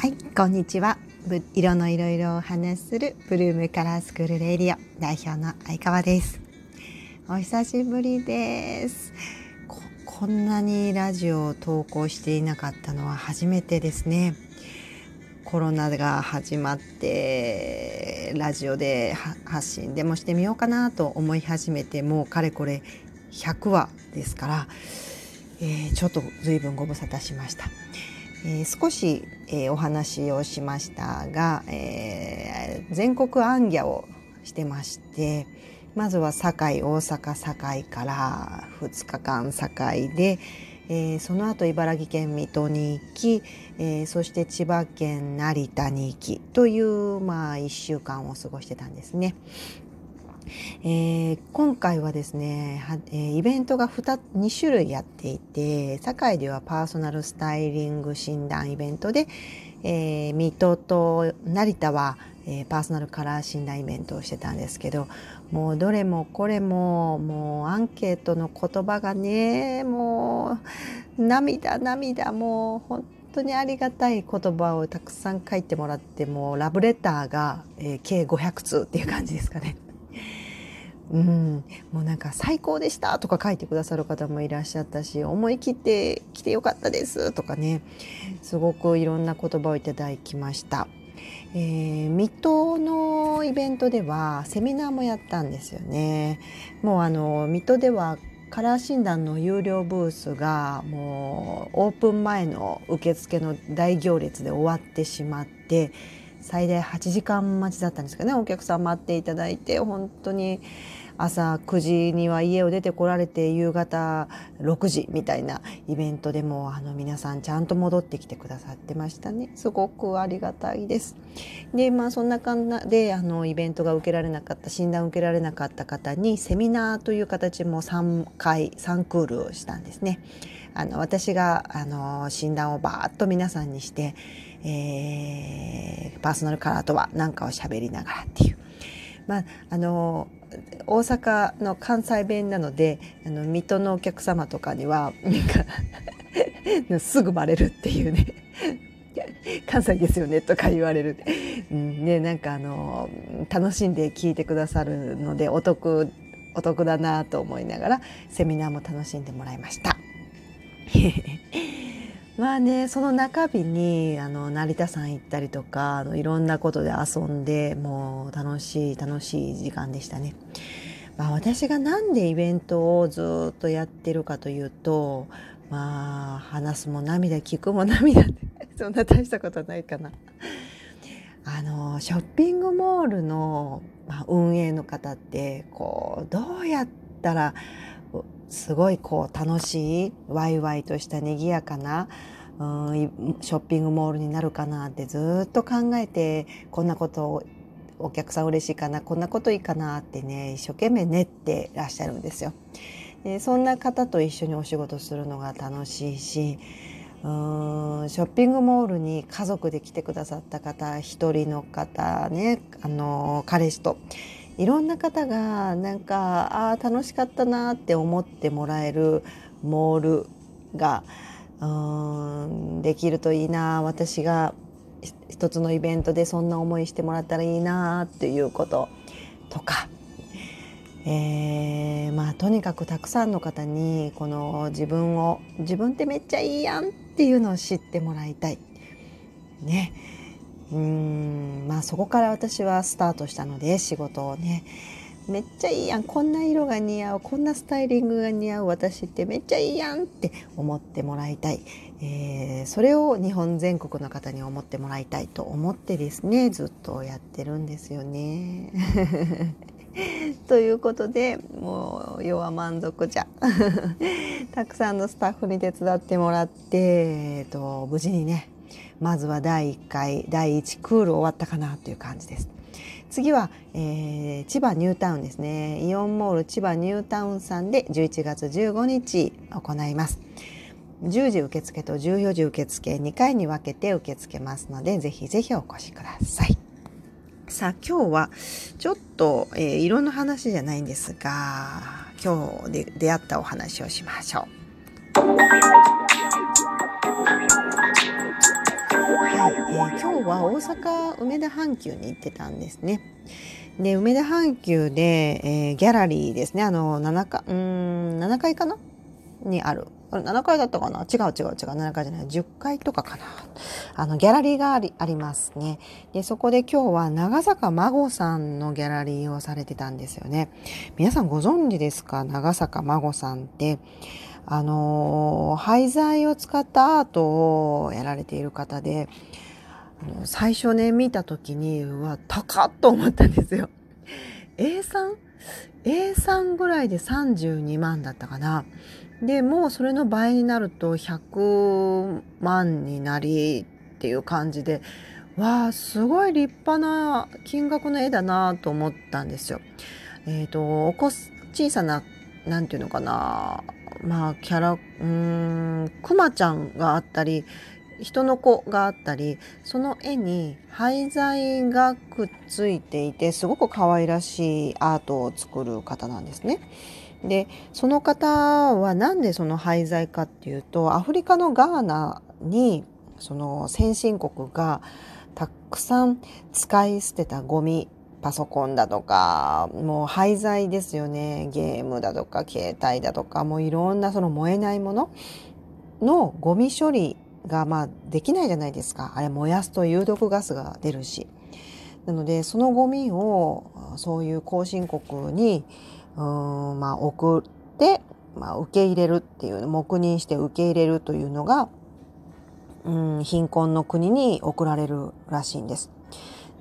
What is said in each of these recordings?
はい、こんにちは。色のいろいろお話しするブルームカラースクールレディオ代表の相川です。お久しぶりです。ここんなにラジオを投稿していなかったのは初めてですね。コロナが始まってラジオで発信でもしてみようかなと思い始めてもうかれこれ100話ですから、えーちょっと随分ご無沙汰しました。えー少し、えーお話をしましたが、えー全国行脚をしてましてまずは堺大阪堺から2日間堺で、えその後茨城県水戸に行き、えそして千葉県成田に行きという、まあ、1週間を過ごしてたんですね。えー今回はですね、はえーイベントが 2, 2種類やっていて堺ではパーソナルスタイリング診断イベントで、えー水戸と成田は、えーパーソナルカラー診断イベントをしてたんですけどもうどれもこれももうアンケートの言葉がねもう涙涙もう本当にありがたい言葉をたくさん書いてもらってもうラブレターが、えー計500通っていう感じですかね。うん、もうなんか最高でしたとか書いてくださる方もいらっしゃったし思い切って来てよかったですとかねすごくいろんな言葉をいただきました。えー水戸のイベントではセミナーもやったんですよね。もうあの水戸ではカラー診断の有料ブースがもうオープン前の受付の大行列で終わってしまって最大8時間待ちだったんですけどねお客さん待っていただいて本当に朝9時には家を出てこられて夕方6時みたいなイベントでもあの皆さんちゃんと戻ってきてくださってましたねすごくありがたいです。でまあそんな感じであのイベントが受けられなかった診断を受けられなかった方にセミナーという形も3回3クールをしたんですね。あの私があの診断をバーッと皆さんにして、えーパーソナルカラーとは何かを喋りながらっていう。まあ、あの大阪の関西弁なのであの水戸のお客様とかにはなんか すぐバレるっていうね関西ですよねとか言われる、うんね、なんかあの楽しんで聞いてくださるのでお得お得だなと思いながらセミナーも楽しんでもらいました。まあねその中日にあの成田山行ったりとかあのいろんなことで遊んでもう楽しい楽しい時間でしたね。まあ、私がなんでイベントをずっとやってるかというとまあ話すも涙聞くも涙って そんな大したことないかな。あのショッピングモールの、ま、運営の方ってこうどうやったらすごいこう楽しいワイワイとした賑やかなショッピングモールになるかなってずっと考えてこんなことをお客さん嬉しいかなこんなこといいかなってね一生懸命練ってらっしゃるんですよ。でそんな方と一緒にお仕事するのが楽しいしうーんショッピングモールに家族で来てくださった方一人の方ねあの彼氏といろんな方がなんかあ楽しかったなって思ってもらえるモールがうんできるといいな私が一つのイベントでそんな思いしてもらったらいいなっていうこととか、えーまあとにかくたくさんの方にこの自分を自分ってめっちゃいいやんっていうのを知ってもらいたい。ね。うんまあそこから私はスタートしたので仕事をね。めっちゃいいやん。こんな色が似合う。こんなスタイリングが似合う私ってめっちゃいいやんって思ってもらいたい、えーそれを日本全国の方に思ってもらいたいと思ってですね。ずっとやってるんですよね。ということでもう要は満足じゃ。たくさんのスタッフに手伝ってもらって、えー、と無事にねまずは第1回第1クール終わったかなという感じです。次は、えー千葉ニュータウンですね。イオンモール千葉ニュータウンさんで11月15日行います。10時受付と14時受付2回に分けて受け付けますのでぜひぜひお越しください。さあ今日はちょっと、えー色の話じゃないんですが今日で出会ったお話をしましょう。はい、えー日は大阪梅田阪急に行ってたんですね。で梅田阪急で、えー、ギャラリーですね。あの7階うん7階かな？にある。あれ7階だったかな？違う違う違う。7階じゃない。10階とかかな。あのギャラリーがありありますね。でそこで今日は長坂真さんのギャラリーをされてたんですよね。皆さんご存知ですか？長坂真さんって。あの廃材を使ったアートをやられている方で最初ね見た時にうわ高っと思ったんですよ。A3 A3 ぐらいで32万だったかな。でもうそれの倍になると100万になりっていう感じでわあすごい立派な金額の絵だなと思ったんですよ。えっ、ー、と小さななんていうのかな。まあキャラうーんクマちゃんがあったり人の子があったりその絵に廃材がくっついていてすごく可愛らしいアートを作る方なんですね。でその方は何でその廃材かっていうとアフリカのガーナにその先進国がたくさん使い捨てたゴミパソコンだとかもう廃材ですよね。ゲームだとか携帯だとかもういろんなその燃えないもののゴミ処理がまあできないじゃないですか。あれ燃やすと有毒ガスが出るし。なのでそのゴミをそういう後進国にうんまあ送って、まあ、受け入れるっていう黙認して受け入れるというのが、うん、貧困の国に送られるらしいんです。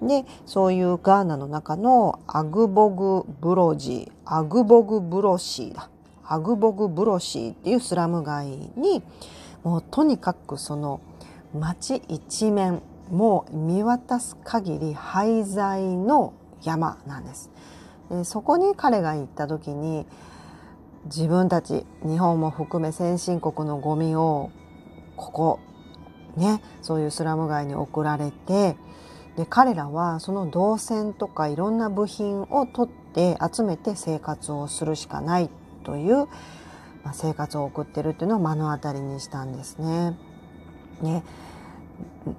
でそういうガーナの中のアグボグブロジーアグボグブロシーだアグボグブロシーっていうスラム街にもうとにかくその街一面もう見渡す限り廃材の山なんです。でそこに彼が行った時に自分たち日本も含め先進国のゴミをここねそういうスラム街に送られてで彼らはその銅線とかいろんな部品を取って集めて生活をするしかないという、まあ、生活を送ってるっていうのを目の当たりにしたんですね。ね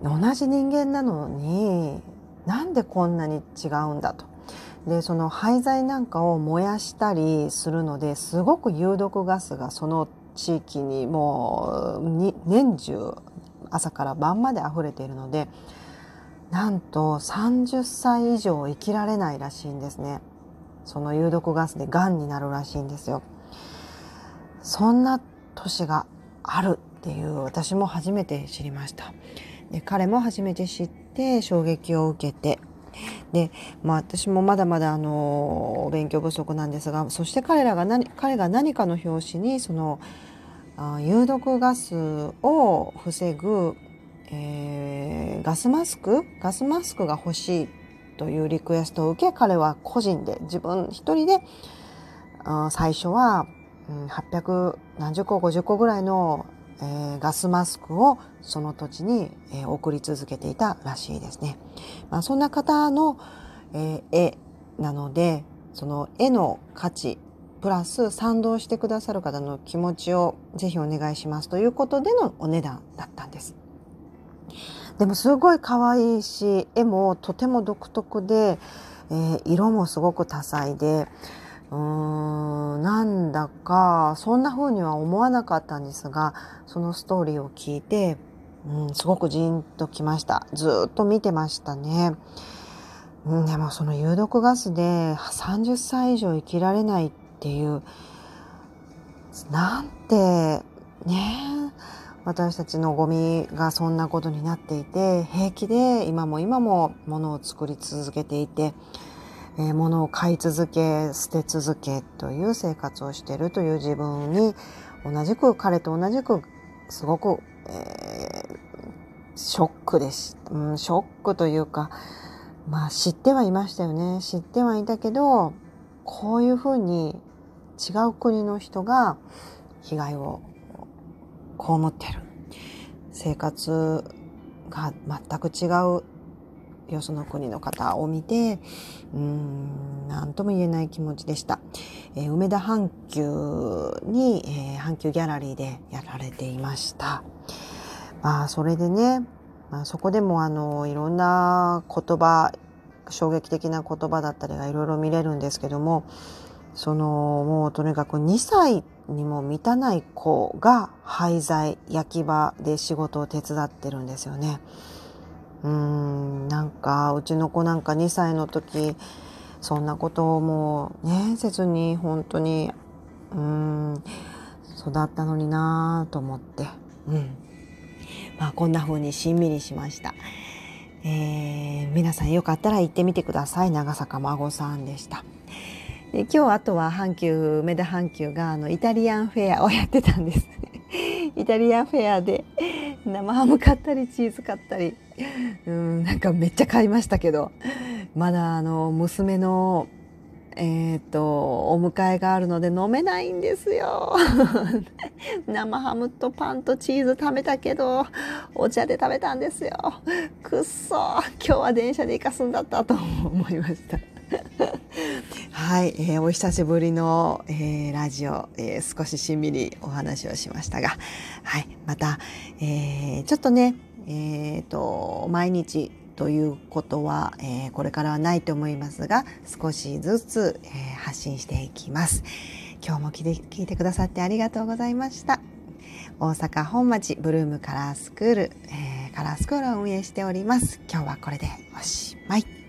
同じ人間なのになんでこんなに違うんだと。でその廃材なんかを燃やしたりするのですごく有毒ガスがその地域にもう年中朝から晩まで溢れているのでなんと30歳以上生きられないらしいんですね。その有毒ガスでがんになるらしいんですよ。そんな年があるっていう私も初めて知りました。で彼も初めて知って衝撃を受けて。で、まあ、私もまだまだあの勉強不足なんですがそして彼らが何彼が何かの表紙にそのあ有毒ガスを防ぐ、えー、ガスマスク？ガスマスクが欲しいというリクエストを受け彼は個人で自分一人であ最初は、800何十個50個ぐらいのえー、ガスマスクをその土地に、えー、送り続けていたらしいですね。まあ、そんな方の、えー、絵なのでその絵の価値プラス賛同してくださる方の気持ちをぜひお願いしますということでのお値段だったんです。でもすごい可愛いし絵もとても独特で、えー、色もすごく多彩でうーんなんだかそんな風には思わなかったんですがそのストーリーを聞いて、うん、すごくジンときました。ずっと見てましたね、うん、でもその有毒ガスで30歳以上生きられないっていうなんてね私たちのゴミがそんなことになっていて平気で今も今もものを作り続けていてえー、物を買い続け捨て続けという生活をしているという自分に同じく彼と同じくすごく、えー、ショックです、うん、ショックというかまあ知ってはいましたよね。知ってはいたけどこういうふうに違う国の人が被害を被ってる。生活が全く違うよその国の方を見てうん何とも言えない気持ちでした、えー、梅田阪急に、えー、阪急ギャラリーでやられていました。まあそれでねまあ、そこでもあのいろんな言葉衝撃的な言葉だったりがいろいろ見れるんですけどもそのもうとにかく2歳ってにも満たない子が廃材焼き場で仕事を手伝ってるんですよね。うーんなんかうちの子なんか2歳の時そんなことをもうねせずに本当にうーん育ったのになぁと思って、うんまあ、こんな風にしんみりしました。えー、皆さんよかったら行ってみてください長坂孫さんでした。で今日あとは阪急梅田阪急があのイタリアンフェアをやってたんです。イタリアンフェアで生ハム買ったりチーズ買ったり。うんなんかめっちゃ買いましたけど。まだあの娘のえーと、お迎えがあるので飲めないんですよ。生ハムとパンとチーズ食べたけどお茶で食べたんですよ。くっそ今日は電車で行かすんだったと思いました。はい、えー、お久しぶりの、えー、ラジオ、えー、少ししんみりお話をしましたが、はい、また、えー、ちょっとね、えーと、毎日ということは、えー、これからはないと思いますが少しずつ、えー、発信していきます。今日も聞いて聞いてくださってありがとうございました。大阪本町ブルームカラースクール、えー、カラースクールを運営しております。今日はこれでおしまい。